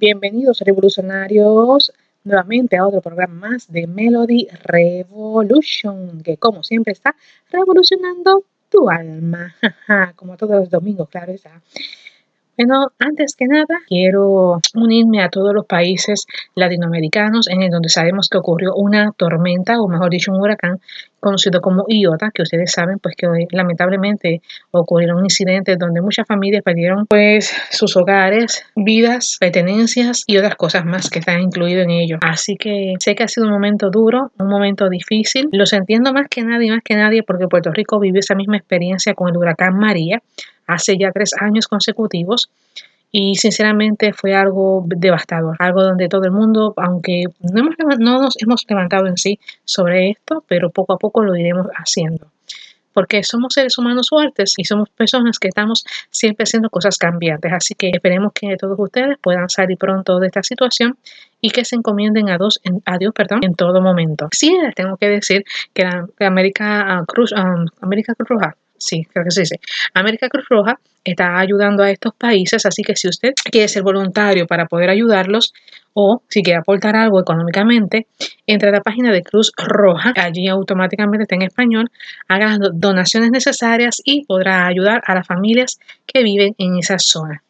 Bienvenidos revolucionarios nuevamente a otro programa más de Melody Revolution, que como siempre está revolucionando tu alma, como todos los domingos, claro está. Bueno, antes que nada, quiero unirme a todos los países latinoamericanos en el donde sabemos que ocurrió una tormenta, o mejor dicho, un huracán conocido como Iota, que ustedes saben pues que hoy lamentablemente ocurrieron incidentes donde muchas familias perdieron pues sus hogares, vidas, pertenencias y otras cosas más que están incluidas en ello. Así que sé que ha sido un momento duro, un momento difícil. Los entiendo más que nadie, más que nadie, porque Puerto Rico vivió esa misma experiencia con el huracán María hace ya tres años consecutivos y sinceramente fue algo devastador, algo donde todo el mundo, aunque no, hemos, no nos hemos levantado en sí sobre esto, pero poco a poco lo iremos haciendo. Porque somos seres humanos fuertes y somos personas que estamos siempre haciendo cosas cambiantes. Así que esperemos que todos ustedes puedan salir pronto de esta situación y que se encomienden a, dos, a Dios perdón, en todo momento. Sí, tengo que decir que América, Cruz, América Cruz Roja sí, creo que se dice. América Cruz Roja está ayudando a estos países, así que si usted quiere ser voluntario para poder ayudarlos o si quiere aportar algo económicamente, entre a la página de Cruz Roja, allí automáticamente está en español, haga las donaciones necesarias y podrá ayudar a las familias que viven en esa zona.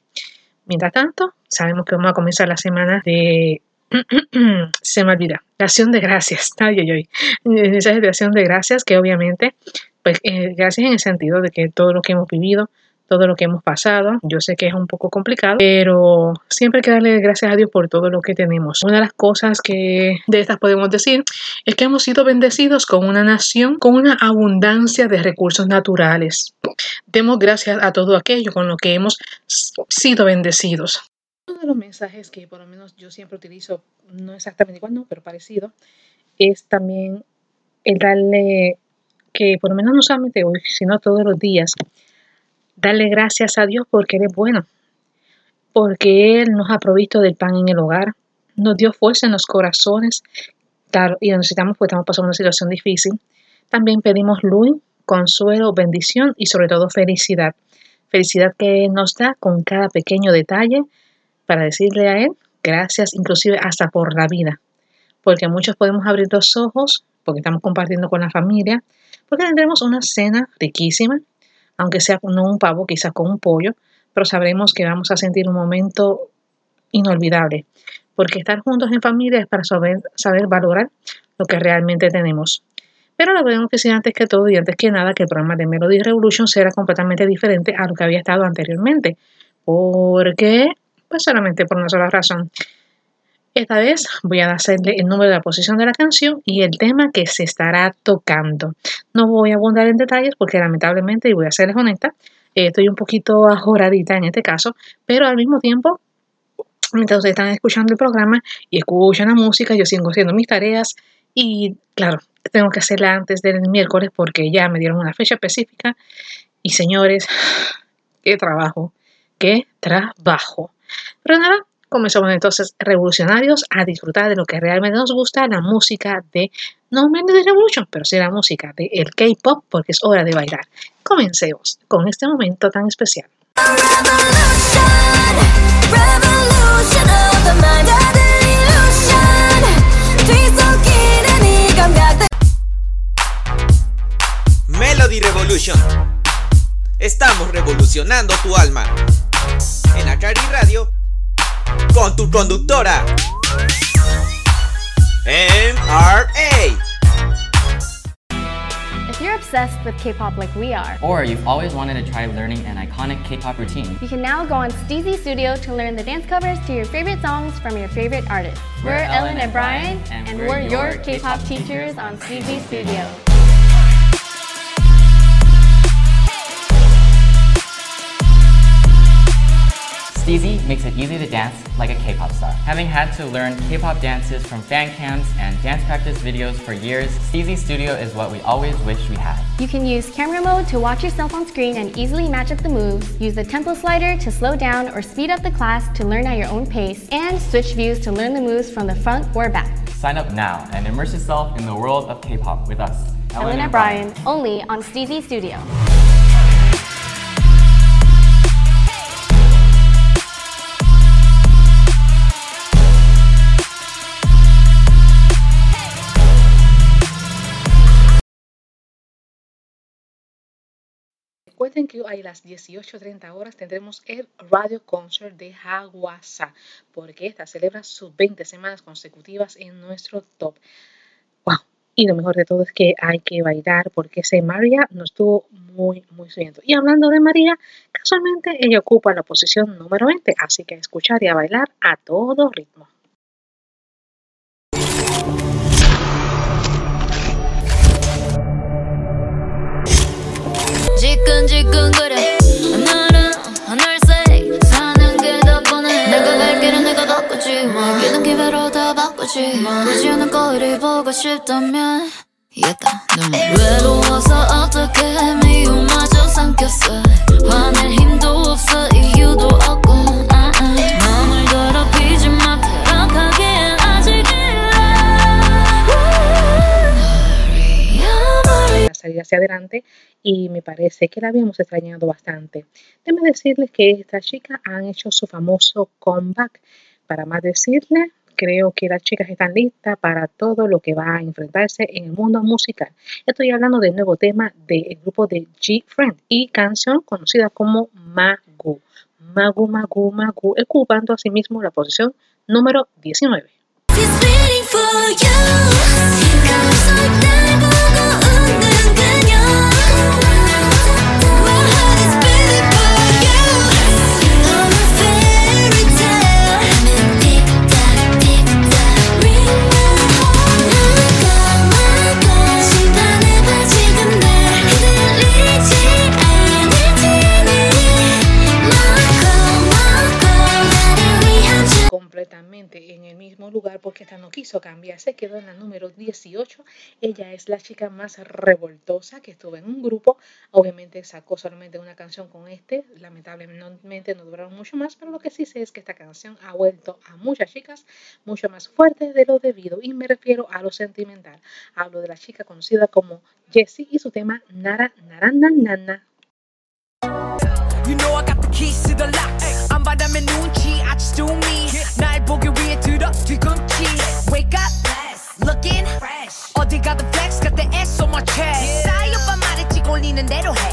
Mientras tanto, sabemos que vamos a comenzar la semana de se me olvida. La acción de gracias. Ay, ay, ay. Mensaje de acción de gracias que obviamente pues eh, gracias en el sentido de que todo lo que hemos vivido, todo lo que hemos pasado, yo sé que es un poco complicado, pero siempre hay que darle gracias a Dios por todo lo que tenemos. Una de las cosas que de estas podemos decir es que hemos sido bendecidos con una nación con una abundancia de recursos naturales. Demos gracias a todo aquello con lo que hemos sido bendecidos. Uno de los mensajes que por lo menos yo siempre utilizo, no exactamente igual, no, pero parecido, es también el darle que por lo menos no solamente hoy, sino todos los días, darle gracias a Dios porque Él es bueno, porque Él nos ha provisto del pan en el hogar, nos dio fuerza en los corazones, y necesitamos porque estamos pasando una situación difícil. También pedimos luz, consuelo, bendición y sobre todo felicidad. Felicidad que nos da con cada pequeño detalle para decirle a Él gracias, inclusive hasta por la vida. Porque muchos podemos abrir los ojos porque estamos compartiendo con la familia, porque tendremos una cena riquísima, aunque sea no un pavo, quizás con un pollo, pero sabremos que vamos a sentir un momento inolvidable, porque estar juntos en familia es para saber, saber valorar lo que realmente tenemos. Pero lo tenemos que decir antes que todo y antes que nada que el programa de Melody Revolution será completamente diferente a lo que había estado anteriormente. porque Pues solamente por una sola razón. Esta vez voy a hacerle el número de la posición de la canción y el tema que se estará tocando. No voy a abundar en detalles porque lamentablemente, y voy a serles honesta, eh, estoy un poquito ajoradita en este caso, pero al mismo tiempo, mientras ustedes están escuchando el programa y escuchan la música, yo sigo haciendo mis tareas y claro, tengo que hacerla antes del miércoles porque ya me dieron una fecha específica y señores, qué trabajo, qué trabajo. Pero nada, comenzamos entonces revolucionarios a disfrutar de lo que realmente nos gusta, la música de, no menos de Revolution, pero sí la música de el K-Pop, porque es hora de bailar. Comencemos con este momento tan especial. Melody Revolution. Estamos revolucionando tu alma. En Akari Radio con tu conductora MRA. If you're obsessed with K-pop like we are, or you've always wanted to try learning an iconic K-pop routine, you can now go on Steezy Studio to learn the dance covers to your favorite songs from your favorite artists. We're, we're Ellen, Ellen and Brian, and, and we're, we're, your K-pop teachers on Steezy Studio. Steezy makes it easy to dance like a K-pop star. Having had to learn K-pop dances from fan cams and dance practice videos for years, Steezy Studio is what we always wish we had. You can use camera mode to watch yourself on screen and easily match up the moves, use the tempo slider to slow down or speed up the class to learn at your own pace, and switch views to learn the moves from the front or back. Sign up now and immerse yourself in the world of K-pop with us. Ellen, and Brian, only on Steezy Studio. Recuerden que a las 18.30 horas tendremos el Radio Concert de Haguasa, porque esta celebra sus 20 semanas consecutivas en nuestro top. ¡Wow! Y lo mejor de todo es que hay que bailar porque ese María nos estuvo muy, muy subiendo. Y hablando de María, casualmente ella ocupa la posición número 20, así que a escuchar y a bailar a todo ritmo. 지끈지끈거려. 하늘은 하늘색 사는 게더 뻔해 내가 갈 길은 내가 바꾸지 뭐. 기는 기회로 다 바꾸지 보지 않는 거리 보고 싶다면 이겼다 눈 외로워서 어떻게 미움마저 삼켰어. 화낼 힘도 없어. 이유도 없고 salir hacia adelante y me parece que la habíamos extrañado bastante. Déjame decirles que estas chicas han hecho su famoso comeback. Para más decirles, creo que las chicas están listas para todo lo que va a enfrentarse en el mundo musical. Estoy hablando del nuevo tema del grupo de G-Friend y canción conocida como Magu. Magu, Magu, Magu, ocupando asimismo la posición número 19. Quiso se quedó en la número 18. Ella es la chica más revoltosa que estuvo en un grupo. Obviamente sacó solamente una canción con este, lamentablemente no duraron mucho más, pero lo que sí sé es que esta canción ha vuelto a muchas chicas mucho más fuertes de lo debido y me refiero a lo sentimental. Hablo de la chica conocida como Jessie y su tema Nara Naranda Nana. looking fresh 어디 가든 flex got the S on my chest 싸이 오빠 말했지 꼴리는 대로 해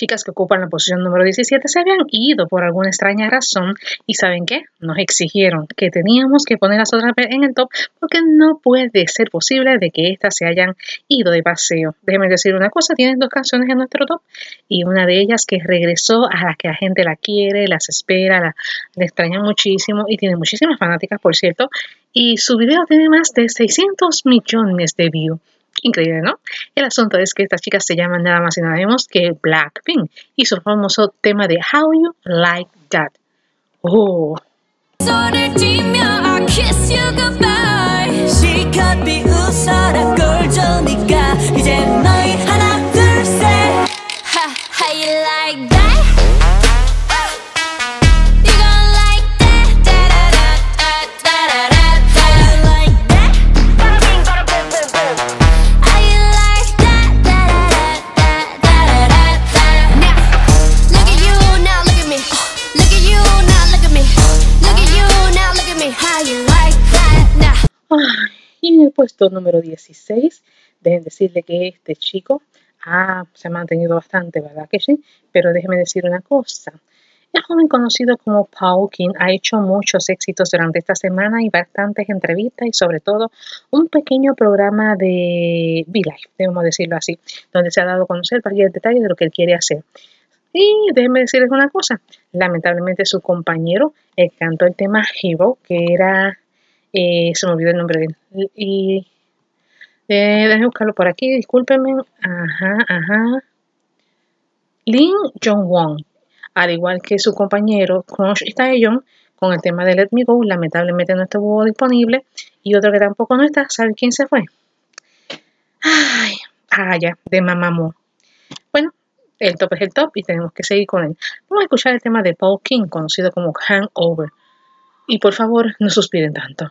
Chicas que ocupan la posición número 17 se habían ido por alguna extraña razón y ¿saben qué? Nos exigieron que teníamos que ponerlas otra vez en el top porque no puede ser posible de que estas se hayan ido de paseo. Déjenme decir una cosa, tienen dos canciones en nuestro top y una de ellas que regresó a la que la gente la quiere, las espera, la, la extraña muchísimo y tiene muchísimas fanáticas, por cierto, y su video tiene más de 600 millones de views. Increíble, ¿no? El asunto es que estas chicas se llaman nada más y nada menos que Blackpink y su famoso tema de How You Like That. Oh. En el puesto número 16, dejen decirle que este chico ah, se ha mantenido bastante, ¿verdad que sí? Pero déjeme decir una cosa. El joven conocido como Paul King ha hecho muchos éxitos durante esta semana y bastantes entrevistas y sobre todo un pequeño programa de V-Life, debemos decirlo así, donde se ha dado a conocer varios detalles de lo que él quiere hacer. Y déjenme decirles una cosa, lamentablemente su compañero eh, cantó el tema Hero, que era, se me olvidó el nombre de él, y eh, déjenme buscarlo por aquí, discúlpenme, ajá, ajá, Lin Jong-won, al igual que su compañero Crush Taeyong, con el tema de Let Me Go. Lamentablemente no estuvo disponible. Y otro que tampoco no está, ¿sabes quién se fue? Ay, ah, ya, de Mamamoo. Bueno, el top es el top y tenemos que seguir con él. Vamos a escuchar el tema de Paul King, conocido como Hangover. Y por favor, no suspiren tanto.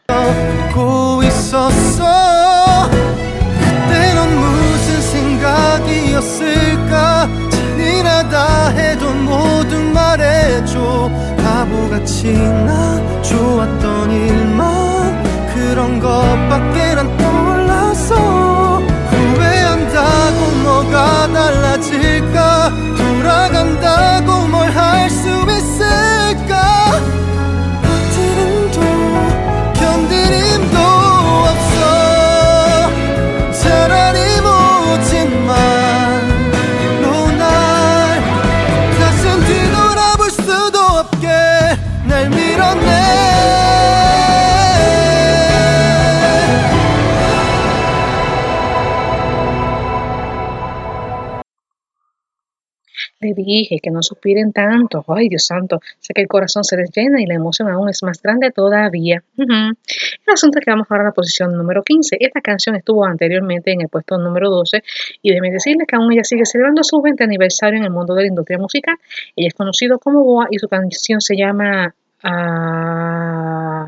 Dije que no suspiren tanto. Ay, Dios santo. Sé que el corazón se les llena y la emoción aún es más grande todavía. El asunto es que vamos ahora a la posición número 15. Esta canción estuvo anteriormente en el puesto número 12 y déjenme decirles que aún ella sigue celebrando su 20 aniversario en el mundo de la industria musical. Ella es conocida como Boa y su canción se llama ah,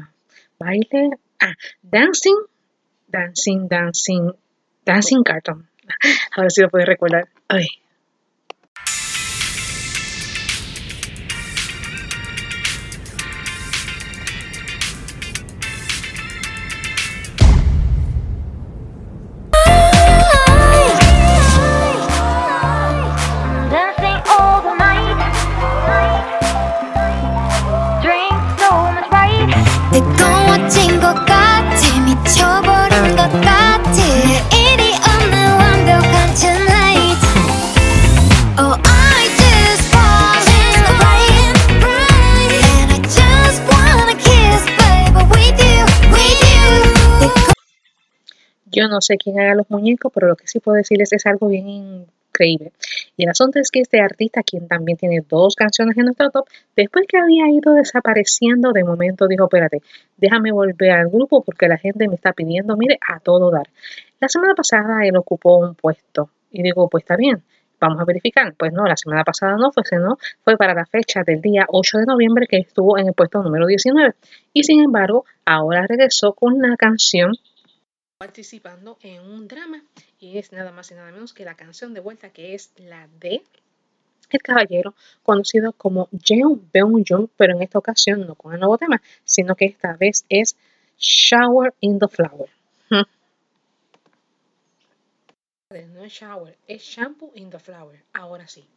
Baile, ah, Dancing, Dancing, Dancing, Dancing Carton. Ahora sí lo puedo recordar. Ay. Yo no sé quién haga los muñecos, pero lo que sí puedo decirles es algo bien increíble. Y el asunto es que este artista, quien también tiene dos canciones en nuestro top, después que había ido desapareciendo, de momento dijo, espérate, déjame volver al grupo porque la gente me está pidiendo, mire, a todo dar. La semana pasada él ocupó un puesto y digo, pues está bien, vamos a verificar. Pues no, la semana pasada no fue, sino fue para la fecha del día 8 de noviembre que estuvo en el puesto número 19. Y sin embargo, ahora regresó con una canción participando en un drama y es nada más y nada menos que la canción de vuelta que es la de El Caballero, conocido como Jeon Beung Jung, pero en esta ocasión no con el nuevo tema, sino que esta vez es Shower in the Flower. Hmm. No es shower, es shampoo in the flower. Ahora sí.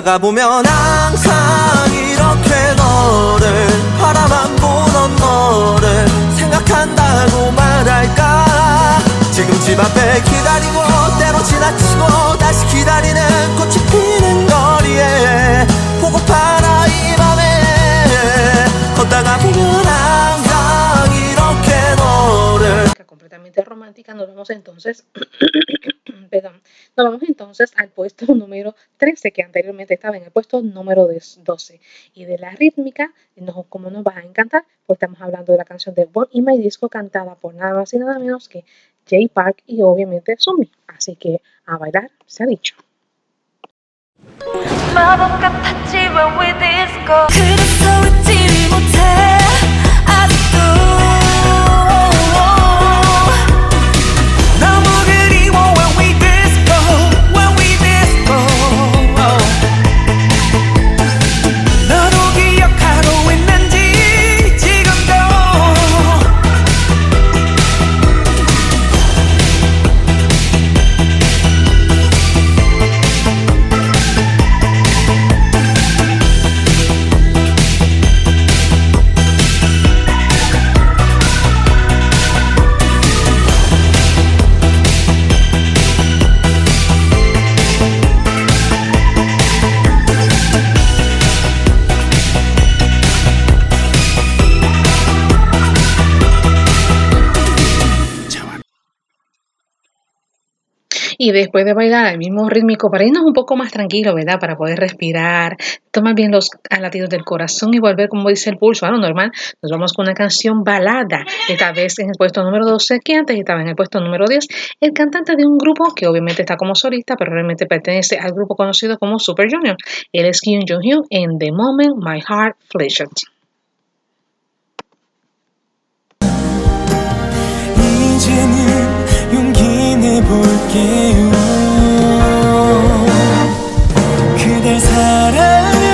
걷다가 보면 항상 이렇게 너를 바라만 보던 너를 생각한다고 말할까? 지금 집 앞에 기다리고 때로 지나치고 다시 기다리는 꽃이 피는 거리에 보고파라 이 밤에. 걷다가 보면 항상 이렇게 너를 completamente romántica, nos vamos entonces, nos vamos entonces al puesto número 13, que anteriormente estaba en el puesto número 12. Y de la rítmica, no, como nos va a encantar, pues estamos hablando de la canción de Born in My Disco, cantada por nada más y nada menos que Jay Park y obviamente Sumi. Así que a bailar se ha dicho. 마법 같았지 when we disco. 그래서 Y después de bailar al mismo rítmico, para irnos un poco más tranquilo, ¿verdad? Para poder respirar, tomar bien los latidos del corazón y volver, como dice el pulso, a lo normal, nos vamos con una canción balada, esta vez en el puesto número 12, que antes estaba en el puesto número 10, el cantante de un grupo que obviamente está como solista, pero realmente pertenece al grupo conocido como Super Junior. Él es Kim Jong-hyun en The Moment My Heart Flashed. 용기 내볼게요. 그댈 사랑하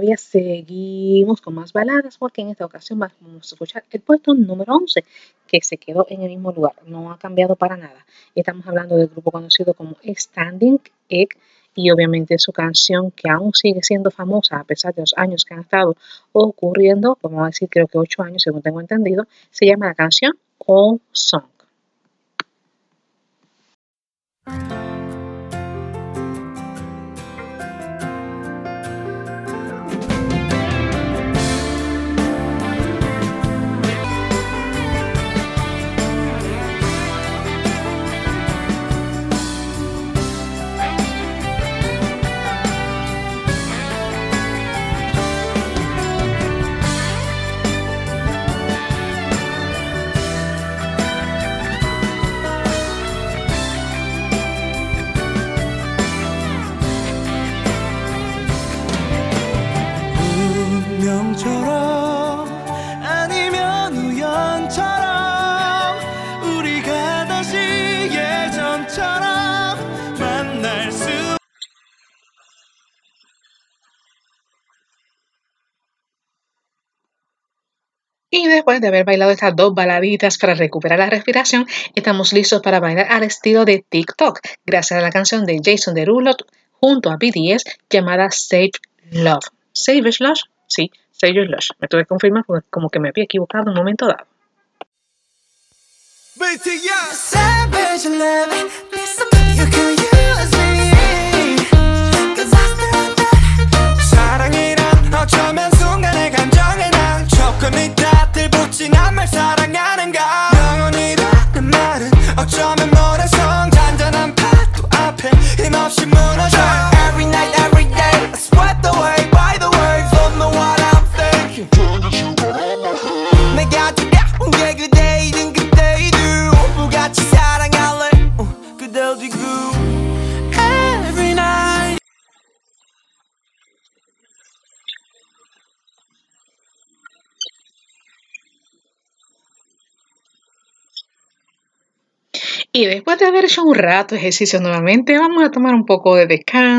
todavía seguimos con más baladas, porque en esta ocasión vamos a escuchar el puesto número 11, que se quedó en el mismo lugar, no ha cambiado para nada. Estamos hablando del grupo conocido como Standing Egg y obviamente su canción que aún sigue siendo famosa a pesar de los años que han estado ocurriendo, vamos a decir creo que 8 años según tengo entendido, se llama la canción All Song. Y después de haber bailado estas dos baladitas para recuperar la respiración, estamos listos para bailar al estilo de TikTok, gracias a la canción de Jason Derulo junto a BTS llamada Save Love. ¿Save Love? Sí, Save Love. Me tuve que confirmar porque como que me había equivocado en un momento dado. BTS Savage love You can use me Cause I still got 사랑이란 어쩌면 순간의 감정에 난 조금이 다 들붙진 않말 사랑하는가? 영원이라는 말은 어쩌면 모래성 잔잔한 파도 앞에 힘없이 무 Y después de haber hecho un rato ejercicio nuevamente, vamos a tomar un poco de descanso,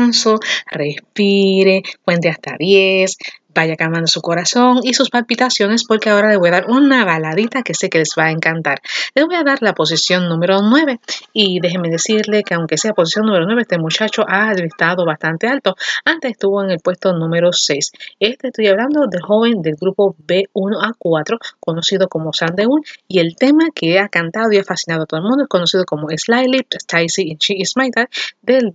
respire, cuente hasta 10, vaya calmando su corazón y sus palpitaciones porque ahora le voy a dar una baladita que sé que les va a encantar. Les voy a dar la posición número 9 y déjenme decirle que aunque sea posición número 9, este muchacho ha estado bastante alto. Antes estuvo en el puesto número 6. Este estoy hablando del joven del grupo B1A4, conocido como Sandeun, y el tema que ha cantado y ha fascinado a todo el mundo es conocido como Slightly Stacy and She Is My Dad del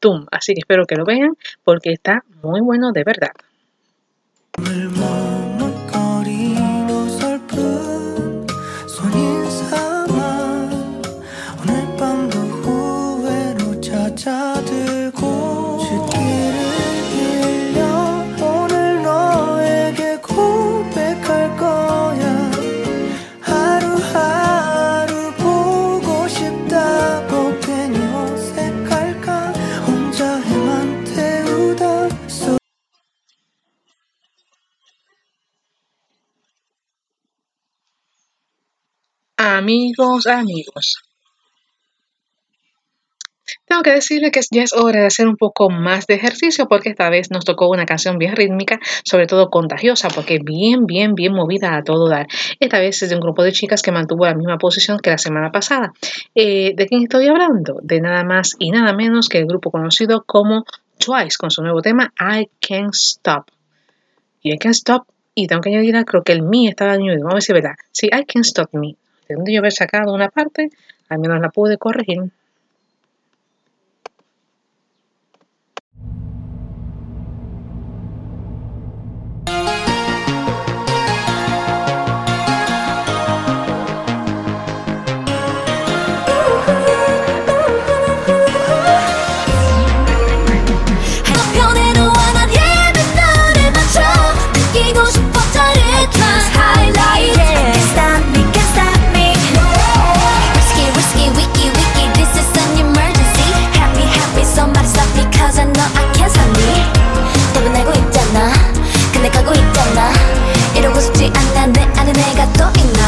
Doom. Así que espero que lo vean porque está muy bueno de verdad. Amigos, amigos. Tengo que decirle que ya es hora de hacer un poco más de ejercicio porque esta vez nos tocó una canción bien rítmica, sobre todo contagiosa, porque bien, bien, bien movida a todo dar. Esta vez es de un grupo de chicas que mantuvo la misma posición que la semana pasada. Eh, ¿De quién estoy hablando? De nada más y nada menos que el grupo conocido como Twice con su nuevo tema I Can't Stop. Y I Can't Stop, y tengo que añadir, creo que el me estaba añadido, vamos a ver si es verdad. Sí, I Can't Stop Me. De donde yo haber sacado una parte, al menos la pude corregir.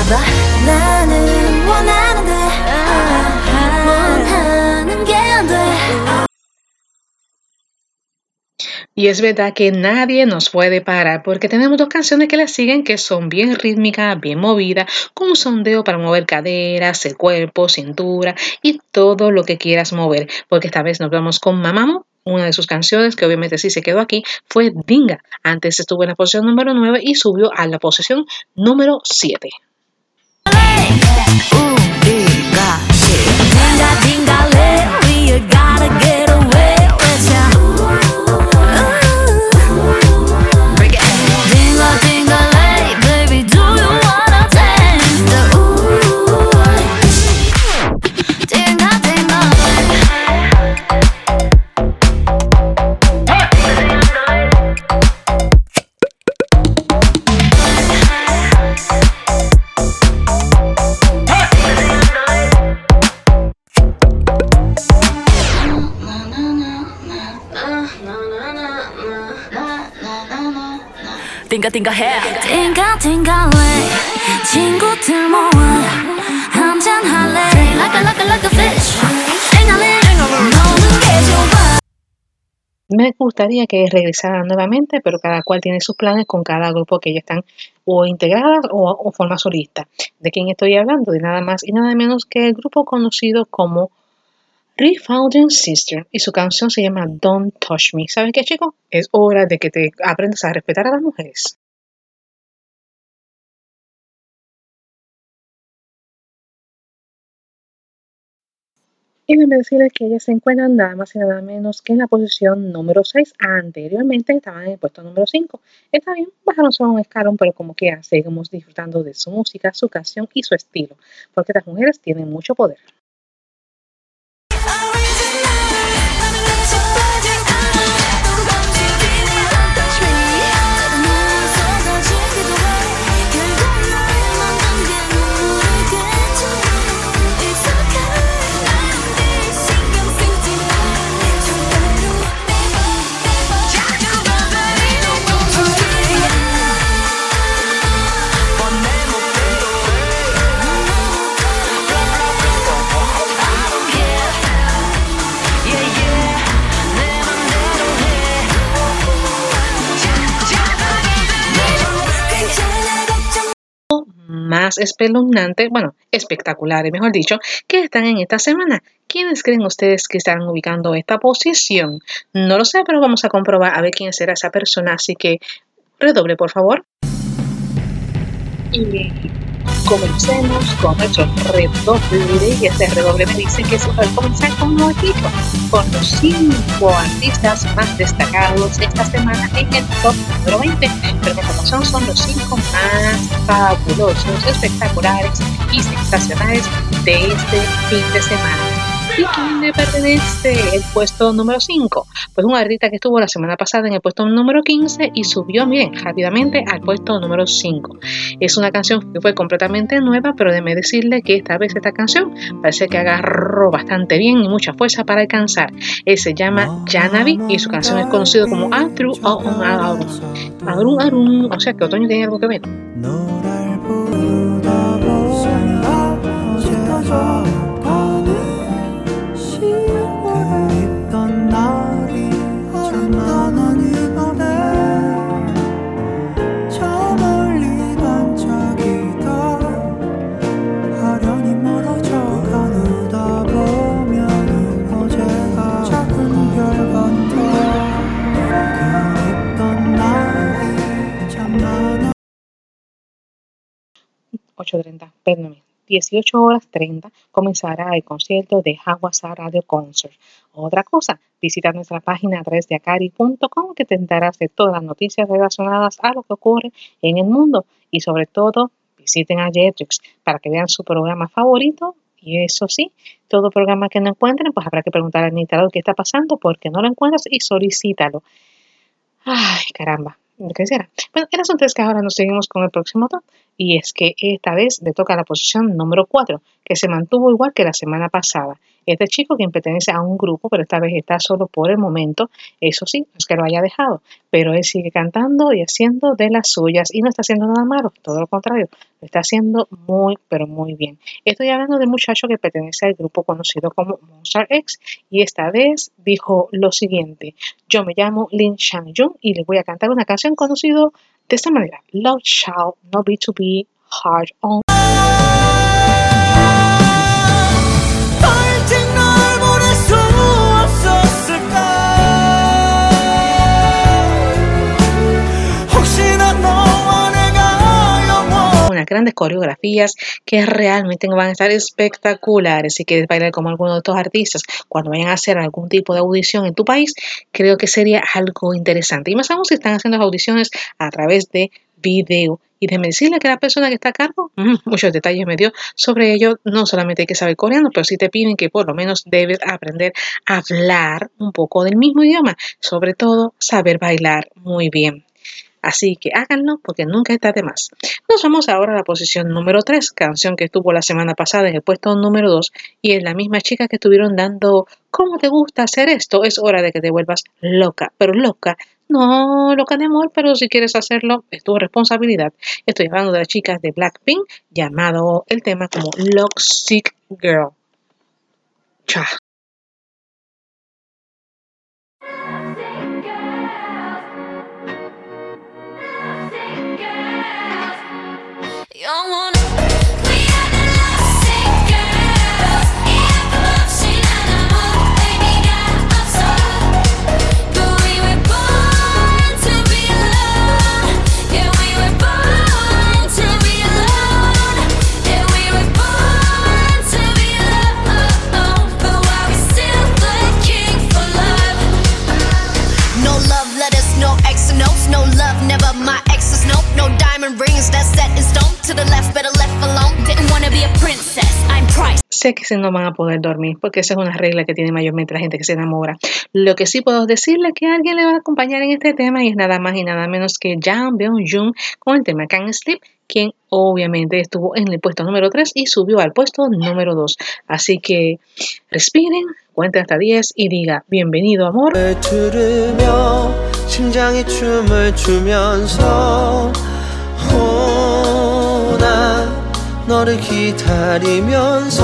봐 나는 원하는데 원하는 게 안돼 Y es verdad que nadie nos puede parar porque tenemos dos canciones que le siguen que son bien rítmicas, bien movidas, con un sondeo para mover caderas, el cuerpo, cintura y todo lo que quieras mover. Porque esta vez nos vamos con Mamamo. Una de sus canciones, que obviamente sí se quedó aquí, fue Dinga. Antes estuvo en la posición número 9 y subió a la posición número 7. Dinga dinga lately, you gotta get 띵가 띵가 해 띵가 띵가래 친구들 모아 한잔 할래 Drink like a like a like a fish 앵알래 너는 게 좋아 Me gustaría que regresaran nuevamente, pero cada cual tiene sus planes con cada grupo que ellos están o integradas o, o forma solista. ¿De quién estoy hablando? De nada más y nada menos que el grupo conocido como Refounding Sister y su canción se llama Don't Touch Me. ¿Sabes qué, chico? Es hora de que te aprendas a respetar a las mujeres. Y déjame decirles que ellas se encuentran nada más y nada menos que en la posición número 6. Anteriormente estaban en el puesto número 5. Está bien, bajaron solo un escalón, pero como quiera, seguimos disfrutando de su música, su canción y su estilo, porque estas mujeres tienen mucho poder. Más bueno, espectaculares, mejor dicho, que están en esta semana. ¿Quiénes creen ustedes que están ubicando esta posición? No lo sé, pero vamos a comprobar a ver quién será esa persona, así que redoble, por favor. Comencemos con nuestro redoble, y este redoble me dice que se puede comenzar con un equipo, con los cinco artistas más destacados esta semana en el top número 20. Pero ocasión son los cinco más fabulosos, espectaculares y sensacionales de este fin de semana. ¿Y quién le pertenece el puesto número 5? Pues un artista que estuvo la semana pasada en el puesto número 15 y subió, miren, rápidamente al puesto número 5. Es una canción que fue completamente nueva, pero déjeme decirle que esta vez esta canción parece que agarró bastante bien y mucha fuerza para alcanzar. Él se llama Janavi y su canción es conocida como Through All On Arum. Arum Arum, o sea que otoño tiene algo que ver. 8.30, perdóname, 18 horas 30 comenzará el concierto de Hawassa Radio Concert. Otra cosa, visita nuestra página a través de acari.com que te enterarás de todas las noticias relacionadas a lo que ocurre en el mundo y sobre todo visiten a Jetrix para que vean su programa favorito y eso sí, todo programa que no encuentren, pues habrá que preguntar al administrador qué está pasando, porque no lo encuentras y solicítalo. Ay, caramba, ¿qué será? Bueno, el asunto es que ahora nos seguimos con el próximo top, y es que esta vez le toca la posición número 4, que se mantuvo igual que la semana pasada. Este chico quien pertenece a un grupo, pero esta vez está solo por el momento, eso sí, no es que lo haya dejado, pero él sigue cantando y haciendo de las suyas y no está haciendo nada malo, todo lo contrario, lo está haciendo muy, pero muy bien. Estoy hablando del muchacho que pertenece al grupo conocido como Monster X y esta vez dijo lo siguiente, yo me llamo Lin Shang-jung y les voy a cantar una canción conocida de esta manera, Love Shall Not Be To Be Hard On grandes coreografías que realmente van a estar espectaculares. Si quieres bailar como alguno de estos artistas cuando vayan a hacer algún tipo de audición en tu país, creo que sería algo interesante. Y más aún si están haciendo audiciones a través de video. Y déjeme decirle que la persona que está a cargo, muchos detalles me dio sobre ello. No solamente hay que saber coreano, pero sí te piden que por lo menos debes aprender a hablar un poco del mismo idioma. Sobre todo, saber bailar muy bien. Así que háganlo porque nunca está de más. Nos vamos ahora a la posición número 3, canción que estuvo la semana pasada en el puesto número 2 y es la misma chica que estuvieron dando ¿Cómo te gusta hacer esto? Es hora de que te vuelvas loca, pero loca, no loca de amor, pero si quieres hacerlo es tu responsabilidad. Estoy hablando de las chicas de Blackpink, llamado el tema como Love Sick Girl. Cha. Diamond rings, that's set in stone. To the left, better left alone. Didn't wanna be a princess, I'm price. Sé que se no van a poder dormir porque esa es una regla que tiene mayormente la gente que se enamora. Lo que sí puedo decirle es que alguien le va a acompañar en este tema y es nada más y nada menos que Jang Byung-jun con el tema Can't Sleep, quien obviamente estuvo en el puesto número 3 y subió al puesto número 2. Así que respiren, cuenten hasta 10 y diga bienvenido amor. 너를 기다리면서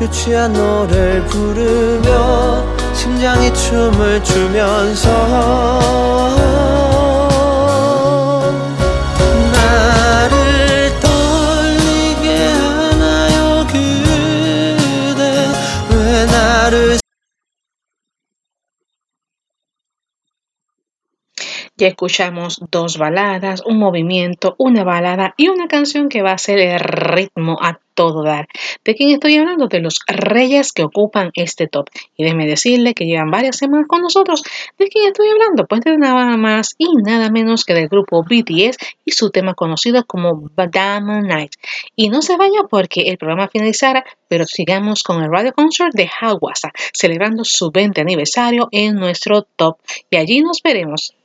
유치한 노래를 부르며 심장이 춤을 추면서 Ya escuchamos dos baladas, un movimiento, una balada y una canción que va a ser el ritmo a todo dar. ¿De quién estoy hablando? De los reyes que ocupan este top. Y déjeme decirle que llevan varias semanas con nosotros. ¿De quién estoy hablando? Pues de nada más y nada menos que del grupo BTS y su tema conocido como Diamond Night. Y no se vaya porque el programa finalizará, pero sigamos con el radio concert de Hawassa, celebrando su 20 aniversario en nuestro top. Y allí nos veremos.